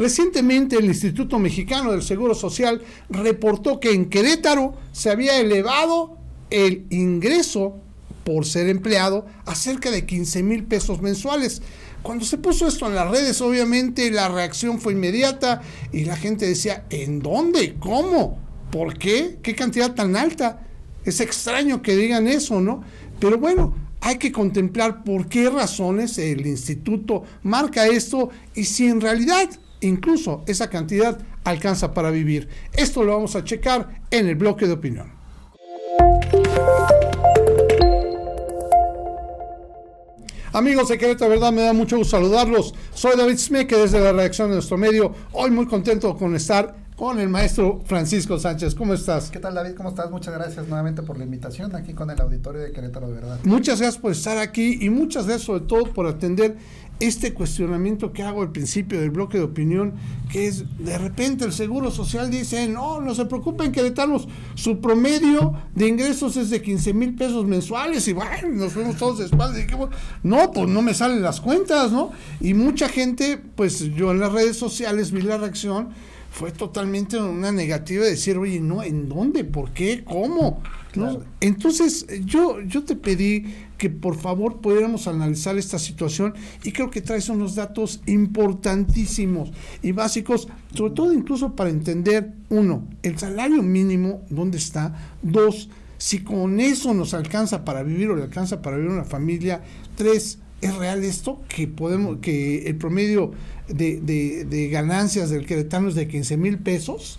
Recientemente el Instituto Mexicano del Seguro Social reportó que en Querétaro se había elevado el ingreso por ser empleado a cerca de 15 mil pesos mensuales. Cuando se puso esto en las redes, obviamente la reacción fue inmediata y la gente decía, ¿en dónde? ¿Cómo? ¿Por qué? ¿Qué cantidad tan alta? Es extraño que digan eso, ¿no? Pero bueno, hay que contemplar por qué razones el instituto marca esto y si en realidad incluso esa cantidad alcanza para vivir. Esto lo vamos a checar en el bloque de opinión. Amigos de Querétaro, verdad me da mucho gusto saludarlos. Soy David Smeke desde la redacción de nuestro medio. Hoy muy contento con estar con el maestro Francisco Sánchez. ¿Cómo estás? ¿Qué tal David? ¿Cómo estás? Muchas gracias nuevamente por la invitación aquí con el auditorio de Querétaro de verdad. Muchas gracias por estar aquí y muchas gracias sobre todo por atender este cuestionamiento que hago al principio del bloque de opinión, que es de repente el Seguro Social dice, no, no se preocupen queretanos, su promedio de ingresos es de 15 mil pesos mensuales y bueno, nos fuimos todos de espaldas y que, no, pues no me salen las cuentas, ¿no? Y mucha gente, pues yo en las redes sociales vi la reacción, fue totalmente una negativa de decir, oye, no, ¿en dónde? ¿Por qué? ¿Cómo? Entonces, yo, yo te pedí que por favor pudiéramos analizar esta situación y creo que traes unos datos importantísimos y básicos, sobre todo incluso para entender, uno, el salario mínimo, ¿dónde está? Dos, si con eso nos alcanza para vivir o le alcanza para vivir una familia. Tres, ¿es real esto? Que podemos, que el promedio de, de, de ganancias del queretano es de 15 mil pesos.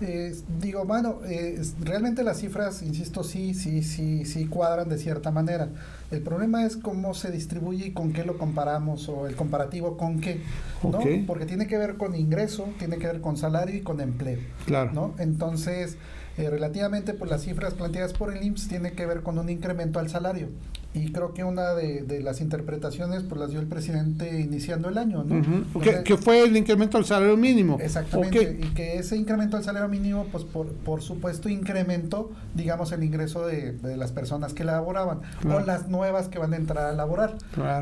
Eh, digo, bueno, eh, realmente las cifras, insisto, sí, sí, sí, sí cuadran de cierta manera. El problema es cómo se distribuye y con qué lo comparamos o el comparativo con qué, ¿no? Porque tiene que ver con ingreso, tiene que ver con salario y con empleo, claro. ¿no? Entonces, eh, relativamente, pues las cifras planteadas por el IMSS tiene que ver con un incremento al salario y creo que una de, las interpretaciones pues las dio el presidente iniciando el año, ¿no? que, fue el incremento al salario mínimo. Exactamente, y que ese incremento al salario mínimo pues por, por supuesto incrementó, digamos, el ingreso de, las personas que laboraban o las nuevas que van a entrar a laborar.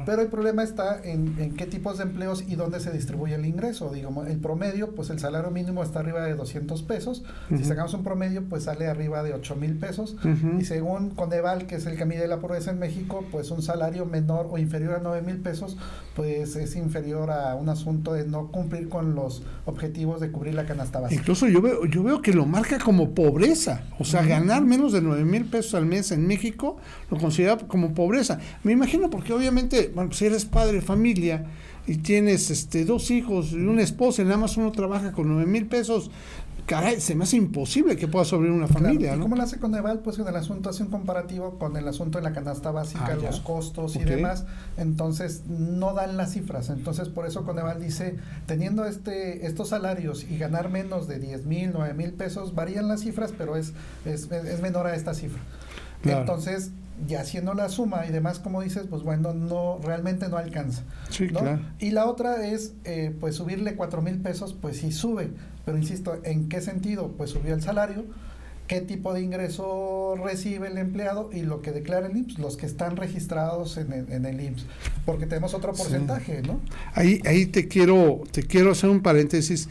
Pero el problema está en, en, qué tipos de empleos y dónde se distribuye el ingreso. Digamos, el promedio, pues el salario mínimo está arriba de 200 pesos. Si sacamos un promedio, pues sale arriba de 8 mil pesos. Y según Coneval, que es el que mide la pobreza en México, pues un salario menor o inferior a 9 mil pesos, pues es inferior a un asunto de no cumplir con los objetivos de cubrir la canasta básica. Incluso yo veo, yo veo que lo marca como pobreza, o sea, ganar menos de 9 mil pesos al mes en México lo considera como pobreza. Me imagino porque obviamente, bueno, si eres padre de familia, y tienes este dos hijos y una esposa y nada más uno trabaja con 9 mil pesos, caray, se me hace imposible que pueda sobrevivir una familia. ¿Y cómo lo hace Coneval? Pues en el asunto hace un comparativo con el asunto de la canasta básica, ah, los costos y demás. Entonces no dan las cifras. Entonces por eso Coneval dice, teniendo este estos salarios y ganar menos de 10 mil, 9 mil pesos, varían las cifras, pero es, es, es menor a esta cifra. Entonces, y haciendo la suma y demás, como dices, pues bueno, no, realmente no alcanza. Sí, claro. Y la otra es, eh, pues subirle cuatro mil pesos, pues sí sube, pero insisto, ¿en qué sentido? Pues subió el salario, qué tipo de ingreso recibe el empleado y lo que declara el IMSS, los que están registrados en el, en el IMSS, porque tenemos otro porcentaje, ¿no? Ahí, ahí te quiero, te quiero hacer un paréntesis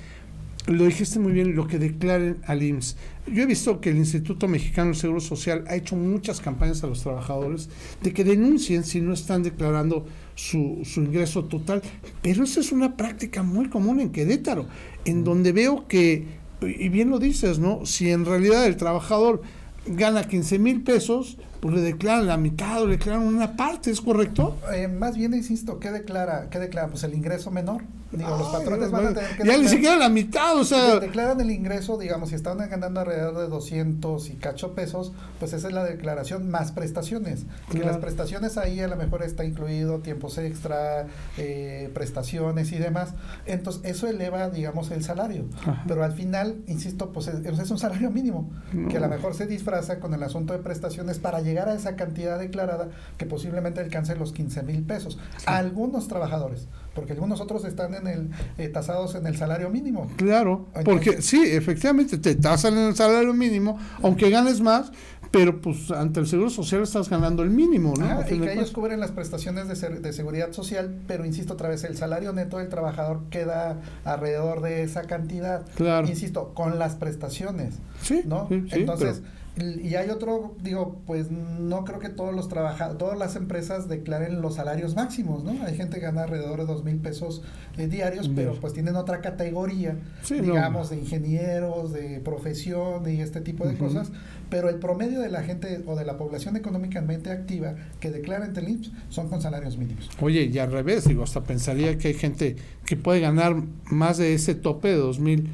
lo dijiste muy bien, lo que declaren al IMSS. Yo he visto que el Instituto Mexicano del Seguro Social ha hecho muchas campañas a los trabajadores de que denuncien si no están declarando su, su ingreso total, pero esa es una práctica muy común en Querétaro, en donde veo que, y bien lo dices, ¿no? Si en realidad el trabajador gana 15 mil pesos, pues le declaran la mitad o le declaran una parte, ¿es correcto? Eh, más bien, insisto, ¿qué declara? ¿Qué declara? Pues el ingreso menor. Digo, los patrones van a tener que... Ya ni siquiera la mitad, o sea... Declaran el ingreso, digamos, si están ganando alrededor de 200 y cacho pesos, pues esa es la declaración más prestaciones. Que las prestaciones ahí a lo mejor está incluido tiempos extra, eh, prestaciones y demás. Entonces, eso eleva, digamos, el salario. Pero al final, insisto, pues es, es un salario mínimo, que a lo mejor se disfraza con el asunto de prestaciones para llegar llegar a esa cantidad declarada que posiblemente alcance los 15 mil pesos. Algunos trabajadores, porque algunos otros están en el eh, tasados en el salario mínimo. Claro, porque sí, efectivamente te tasan en el salario mínimo, aunque ganes más, pero pues ante el Seguro Social estás ganando el mínimo, ¿no? y que ellos cubren las prestaciones de, de, seguridad social, pero insisto otra vez, el salario neto del trabajador queda alrededor de esa cantidad. Claro. Insisto, con las prestaciones. Sí. ¿No? Entonces, y hay otro, digo, pues no creo que todos los trabajadores, todas las empresas declaren los salarios máximos, ¿no? Hay gente que gana alrededor de dos mil pesos eh, diarios, pero pues tienen otra categoría, digamos, de ingenieros, de profesión y este tipo de cosas, pero el promedio de la gente o de la población económicamente activa que declara ante el IMSS son con salarios mínimos. Oye, y al revés, digo, hasta pensaría que hay gente que puede ganar más de ese tope de dos mil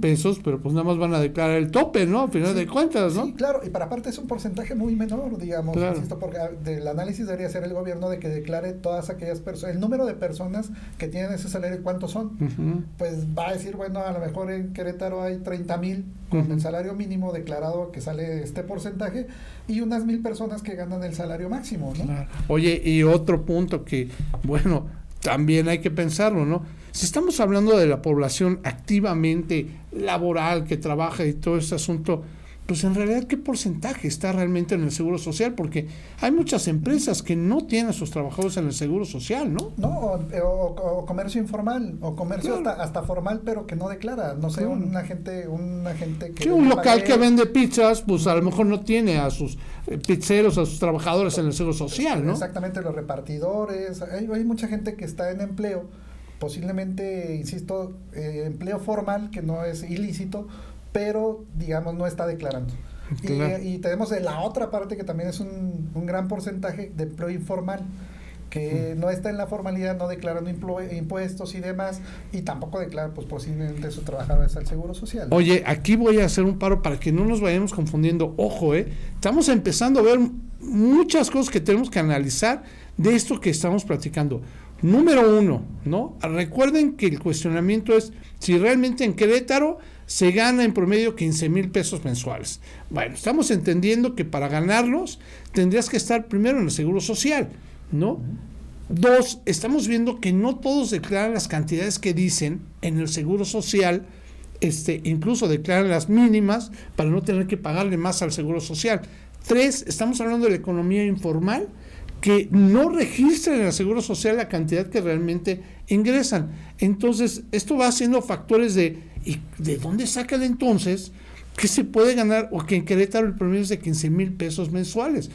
pesos, pero pues nada más van a declarar el tope, ¿no? Al final de cuentas, ¿no? Sí, claro, y para aparte es un porcentaje muy menor, digamos, insisto, porque del análisis debería ser el gobierno de que declare todas aquellas personas, el número de personas que tienen ese salario, ¿cuántos son? Pues va a decir, bueno, a lo mejor en Querétaro hay 30 mil con el salario mínimo declarado que sale este porcentaje y unas mil personas que ganan el salario máximo, ¿no? Oye, y otro punto que, bueno, también hay que pensarlo, ¿no? Si estamos hablando de la población activamente laboral que trabaja y todo este asunto, pues en realidad qué porcentaje está realmente en el seguro social, porque hay muchas empresas que no tienen a sus trabajadores en el seguro social, ¿no? No, o, comercio informal, o comercio hasta, formal, pero que no declara, no sé, un agente, un agente que... Sí, un local que vende pizzas, pues a lo mejor no tiene a sus eh, pizzeros, a sus trabajadores en el seguro social, ¿no? Exactamente, los repartidores, hay, hay mucha gente que está en empleo, posiblemente, insisto, eh, empleo formal, que no es ilícito, pero digamos no está declarando. Y, tenemos la otra parte que también es un, gran porcentaje de empleo informal que no está en la formalidad, no declarando impuestos y demás, y tampoco declara, pues posiblemente su trabajadores al Seguro Social. Oye, aquí voy a hacer un paro para que no nos vayamos confundiendo. Ojo, ¿eh? Estamos empezando a ver muchas cosas que tenemos que analizar de esto que estamos platicando. Número uno, ¿no? Recuerden que el cuestionamiento es si realmente en Querétaro se gana en promedio 15 mil pesos mensuales. Bueno, estamos entendiendo que para ganarlos tendrías que estar primero en el seguro social, ¿no? Dos, estamos viendo que no todos declaran las cantidades que dicen en el seguro social, este, incluso declaran las mínimas para no tener que pagarle más al seguro social. Tres, estamos hablando de la economía informal que no registran en el seguro social la cantidad que realmente ingresan. Entonces, esto va haciendo factores de ¿Y de dónde sacan entonces que se puede ganar o que en Querétaro el promedio es de 15 mil pesos mensuales.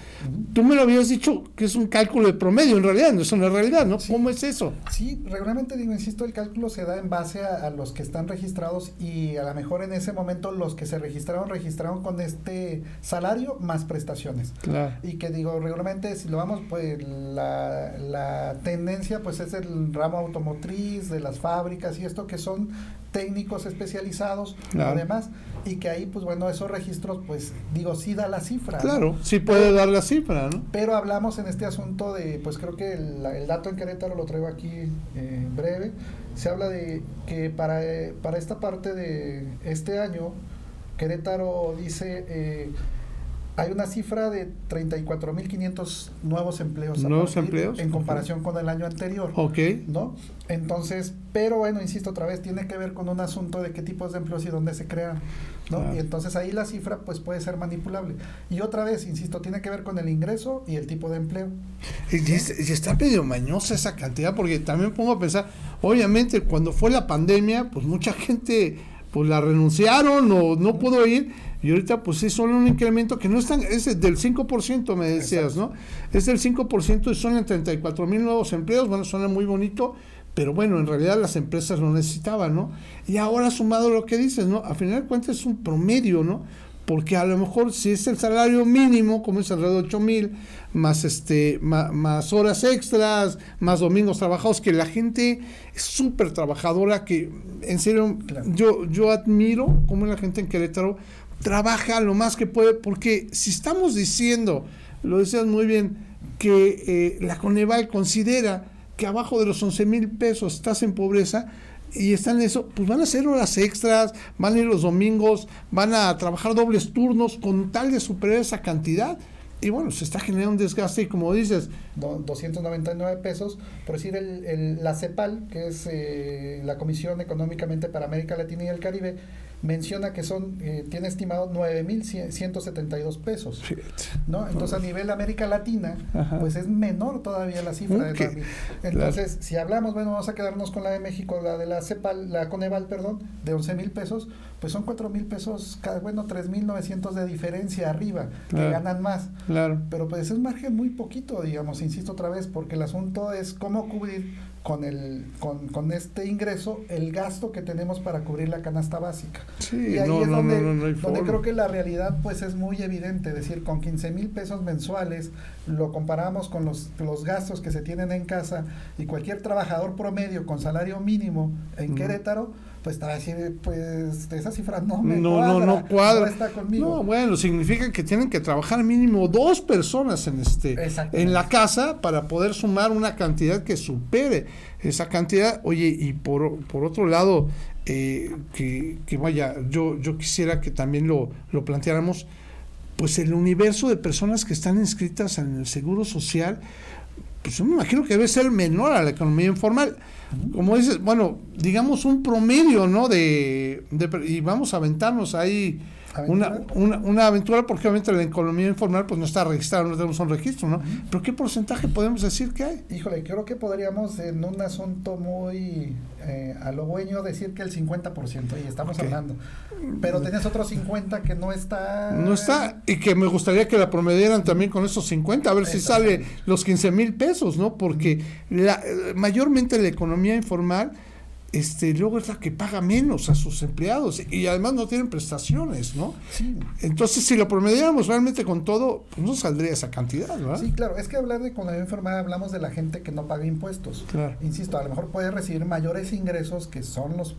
Tú me lo habías dicho que es un cálculo de promedio, en realidad, no es una realidad, ¿no? ¿Cómo es eso? Sí, regularmente digo, insisto, el cálculo se da en base a, los que están registrados y a lo mejor en ese momento los que se registraron, registraron con este salario más prestaciones. Claro. Y que digo, regularmente si lo vamos, pues la, la tendencia pues es el ramo automotriz, de las fábricas y esto que son técnicos especializados, además, y que ahí, pues bueno, esos registros, pues digo, sí da la cifra. Claro, sí puede dar la cifra, ¿no? Pero hablamos en este asunto de, pues creo que el, dato en Querétaro lo traigo aquí eh, en breve, se habla de que para, eh, para esta parte de este año, Querétaro dice... Eh, hay una cifra de 34.500 nuevos empleos. Nuevos empleos. En comparación con el año anterior. Ok. ¿No? Entonces, pero bueno, insisto otra vez, tiene que ver con un asunto de qué tipos de empleos y dónde se crean. ¿no? Y entonces ahí la cifra pues puede ser manipulable. Y otra vez, insisto, tiene que ver con el ingreso y el tipo de empleo. Y, y está medio mañosa esa cantidad, porque también pongo a pensar, obviamente cuando fue la pandemia, pues mucha gente pues la renunciaron o no pudo ir y ahorita pues es solo un incremento que no es tan, es del 5% me decías, ¿no? Es del 5% y son en 34 mil nuevos empleos, bueno, suena muy bonito, pero bueno, en realidad las empresas lo necesitaban, ¿no? Y ahora sumado lo que dices, ¿no? A final de cuentas es un promedio, ¿no? Porque a lo mejor si es el salario mínimo, como es alrededor de 8 mil, más, este, más, horas extras, más domingos trabajados, que la gente es súper trabajadora, que en serio yo, yo admiro cómo la gente en Querétaro trabaja lo más que puede, porque si estamos diciendo, lo decías muy bien, que eh, la Coneval considera que abajo de los 11 mil pesos estás en pobreza y están en eso, pues van a hacer horas extras, van a ir los domingos, van a trabajar dobles turnos con tal de superar esa cantidad. Y bueno, se está generando un desgaste y como dices... 299 pesos, por decir, el, la CEPAL, que es eh, la Comisión Económicamente para América Latina y el Caribe, menciona que son, eh, tiene estimado 9.172 pesos. ¿no? Entonces a nivel América Latina, pues es menor todavía la cifra de Entonces, si hablamos, bueno, vamos a quedarnos con la de México, la de la CEPAL, la Coneval, perdón, de 11 mil pesos, pues son 4 mil pesos, bueno, 3.900 de diferencia arriba, que ganan más. Claro. Pero pues es margen muy poquito, digamos, insisto otra vez, porque el asunto es cómo cubrir con, el, con, con, este ingreso el gasto que tenemos para cubrir la canasta básica. y ahí es donde, donde creo que la realidad pues es muy evidente, es decir, con 15 mil pesos mensuales lo comparamos con los, los gastos que se tienen en casa y cualquier trabajador promedio con salario mínimo en Querétaro, pues estaba decir, pues esa cifra no me no, cuadra, no, no cuadra. No está conmigo. No, bueno, significa que tienen que trabajar mínimo dos personas en este en la casa para poder sumar una cantidad que supere esa cantidad. Oye, y por, por otro lado, eh, que, que, vaya, yo, yo quisiera que también lo, lo planteáramos, pues el universo de personas que están inscritas en el Seguro Social, pues yo me imagino que debe ser menor a la economía informal como dices, bueno, digamos un promedio, ¿no? De, y vamos a aventarnos ahí una, una, una, aventura porque obviamente la economía informal pues no está registrada, no tenemos un registro, ¿no? Pero ¿qué porcentaje podemos decir que hay? Híjole, creo que podríamos en un asunto muy eh, a lo bueno decir que el 50%, y estamos hablando. Pero tenés otro 50 que no está... No está, y que me gustaría que la promedieran también con esos 50, a ver si sale los 15 mil pesos, ¿no? Porque la, mayormente la economía informal este, luego es la que paga menos a sus empleados y además no tienen prestaciones, ¿no? Entonces, si lo promediáramos realmente con todo, pues no saldría esa cantidad, ¿verdad? Sí, claro, es que hablar de la enfermedad hablamos de la gente que no paga impuestos. Insisto, a lo mejor puede recibir mayores ingresos que son los,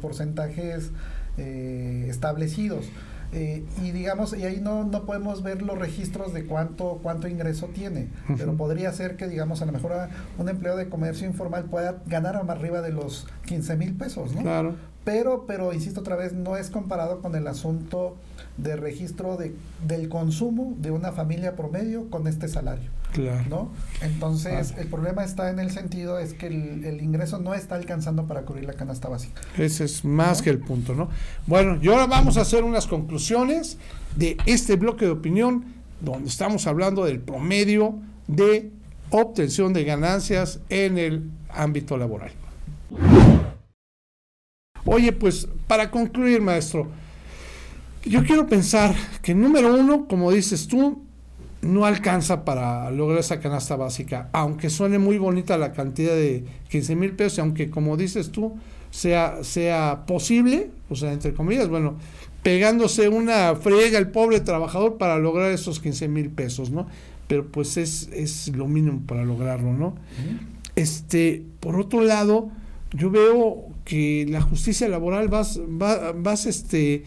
porcentajes eh, establecidos. Eh, y digamos, y ahí no, no podemos ver los registros de cuánto, cuánto ingreso tiene, pero podría ser que, digamos, a lo mejor un empleo de comercio informal pueda ganar más arriba de los 15 mil pesos, ¿no? Claro. Pero, pero, insisto otra vez, no es comparado con el asunto de registro de, del consumo de una familia promedio con este salario. Claro. ¿no? Entonces, el problema está en el sentido es que el, ingreso no está alcanzando para cubrir la canasta básica. Ese es más que el punto, ¿no? Bueno, y ahora vamos a hacer unas conclusiones de este bloque de opinión donde estamos hablando del promedio de obtención de ganancias en el ámbito laboral. Oye, pues para concluir, maestro, yo quiero pensar que número uno, como dices tú, no alcanza para lograr esa canasta básica, aunque suene muy bonita la cantidad de 15 mil pesos, aunque como dices tú, sea, sea posible, o sea, entre comillas, bueno, pegándose una friega el pobre trabajador para lograr esos 15 mil pesos, ¿no? Pero pues es, es lo mínimo para lograrlo, ¿no? Este, por otro lado, yo veo que la justicia laboral vas, vas, vas este,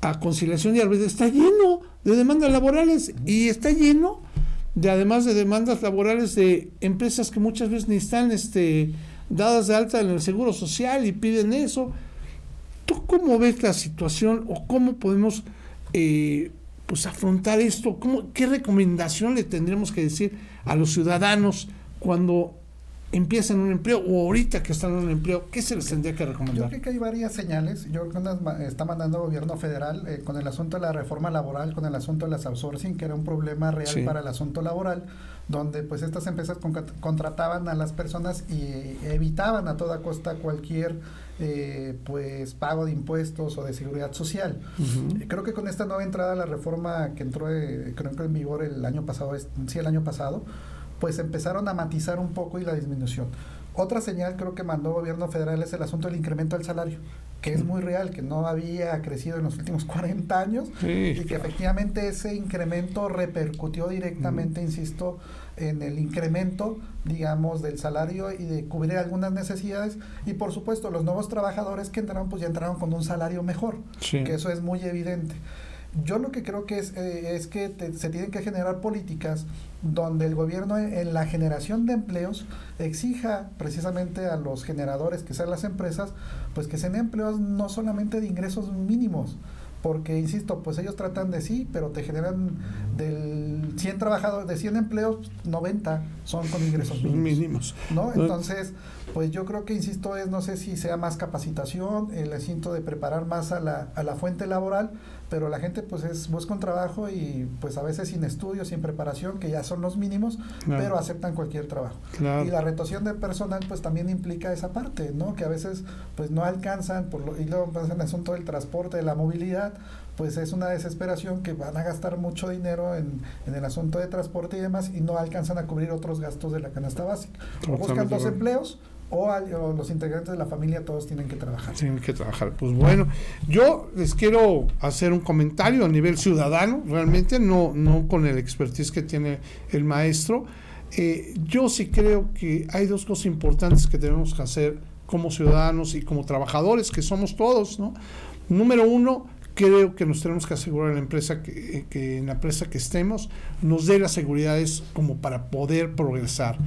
a conciliación y arbitrio está lleno de demandas laborales y está lleno de además de demandas laborales de empresas que muchas veces ni están este, dadas de alta en el seguro social y piden eso. ¿Tú cómo ves la situación o cómo podemos eh, pues afrontar esto? ¿Cómo, ¿Qué recomendación le tendremos que decir a los ciudadanos cuando empiezan un empleo o ahorita que están en un empleo, ¿qué se les tendría que recomendar? Yo creo que hay varias señales. Yo creo que está mandando el gobierno federal eh, con el asunto de la reforma laboral, con el asunto de las outsourcing, que era un problema real para el asunto laboral, donde pues estas empresas contrataban a las personas y evitaban a toda costa cualquier eh, pues pago de impuestos o de seguridad social. Creo que con esta nueva entrada la reforma que entró, eh, creo que en vigor el año pasado, sí el año pasado, pues empezaron a matizar un poco y la disminución. Otra señal creo que mandó el gobierno federal es el asunto del incremento del salario, que es muy real, que no había crecido en los últimos 40 años y que efectivamente ese incremento repercutió directamente, insisto, en el incremento, digamos, del salario y de cubrir algunas necesidades. Y por supuesto, los nuevos trabajadores que entraron, pues ya entraron con un salario mejor, que eso es muy evidente. Yo lo que creo que es, eh, es que se tienen que generar políticas donde el gobierno en la generación de empleos exija precisamente a los generadores, que sean las empresas, pues que sean empleos no solamente de ingresos mínimos, porque insisto, pues ellos tratan de sí, pero te generan del 100 trabajadores, de 100 empleos, 90 son con ingresos mínimos. ¿no? Entonces, pues yo creo que, insisto, es, no sé si sea más capacitación, el asunto de preparar más a la, a la fuente laboral, pero la gente pues es busca un trabajo y pues a veces sin estudios, sin preparación, que ya son los mínimos, pero aceptan cualquier trabajo. Y la retención de personal pues también implica esa parte, ¿no? Que a veces pues no alcanzan, por lo, y luego pasa el asunto del transporte, de la movilidad, pues es una desesperación que van a gastar mucho dinero en, en, el asunto de transporte y demás y no alcanzan a cubrir otros gastos de la canasta básica. O buscan dos empleos o, los integrantes de la familia todos tienen que trabajar. Tienen que trabajar. Pues bueno, yo les quiero hacer un comentario a nivel ciudadano, realmente no, no con el expertise que tiene el maestro. Eh, yo sí creo que hay dos cosas importantes que tenemos que hacer como ciudadanos y como trabajadores, que somos todos, ¿no? Número uno, creo que nos tenemos que asegurar en la empresa que, que, en la empresa que estemos nos dé las seguridades como para poder progresar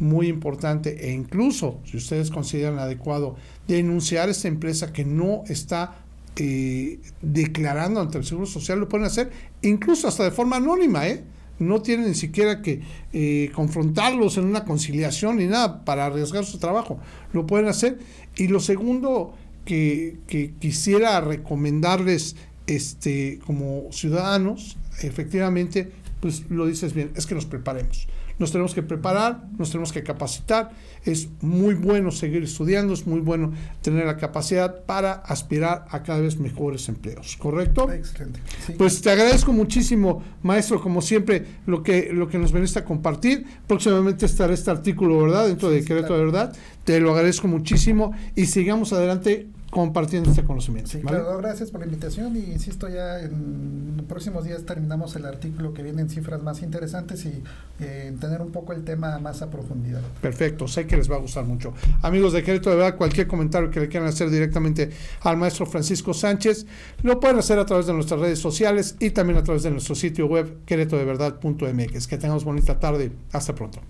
muy importante e incluso, si ustedes consideran adecuado, denunciar a esta empresa que no está eh, declarando ante el Seguro Social, lo pueden hacer incluso hasta de forma anónima, ¿eh? No tienen ni siquiera que eh, confrontarlos en una conciliación ni nada para arriesgar su trabajo. Lo pueden hacer. Y lo segundo que, que quisiera recomendarles este, como ciudadanos, efectivamente, pues lo dices bien, es que nos preparemos nos tenemos que preparar, nos tenemos que capacitar. Es muy bueno seguir estudiando, es muy bueno tener la capacidad para aspirar a cada vez mejores empleos, ¿correcto? Excelente. Pues te agradezco muchísimo, maestro, como siempre, lo que, lo que nos veniste a compartir. Próximamente estará este artículo, ¿verdad? Dentro de Querétaro de Verdad. Te lo agradezco muchísimo y sigamos adelante compartiendo este conocimiento. Sí, claro, gracias por la invitación y insisto ya en los próximos días terminamos el artículo que viene en cifras más interesantes y eh, tener un poco el tema más a profundidad. Perfecto, sé que les va a gustar mucho. Amigos de Querétaro de Verdad, cualquier comentario que le quieran hacer directamente al maestro Francisco Sánchez, lo pueden hacer a través de nuestras redes sociales y también a través de nuestro sitio web queretodeverdad.mx. Que tengamos bonita tarde. Hasta pronto.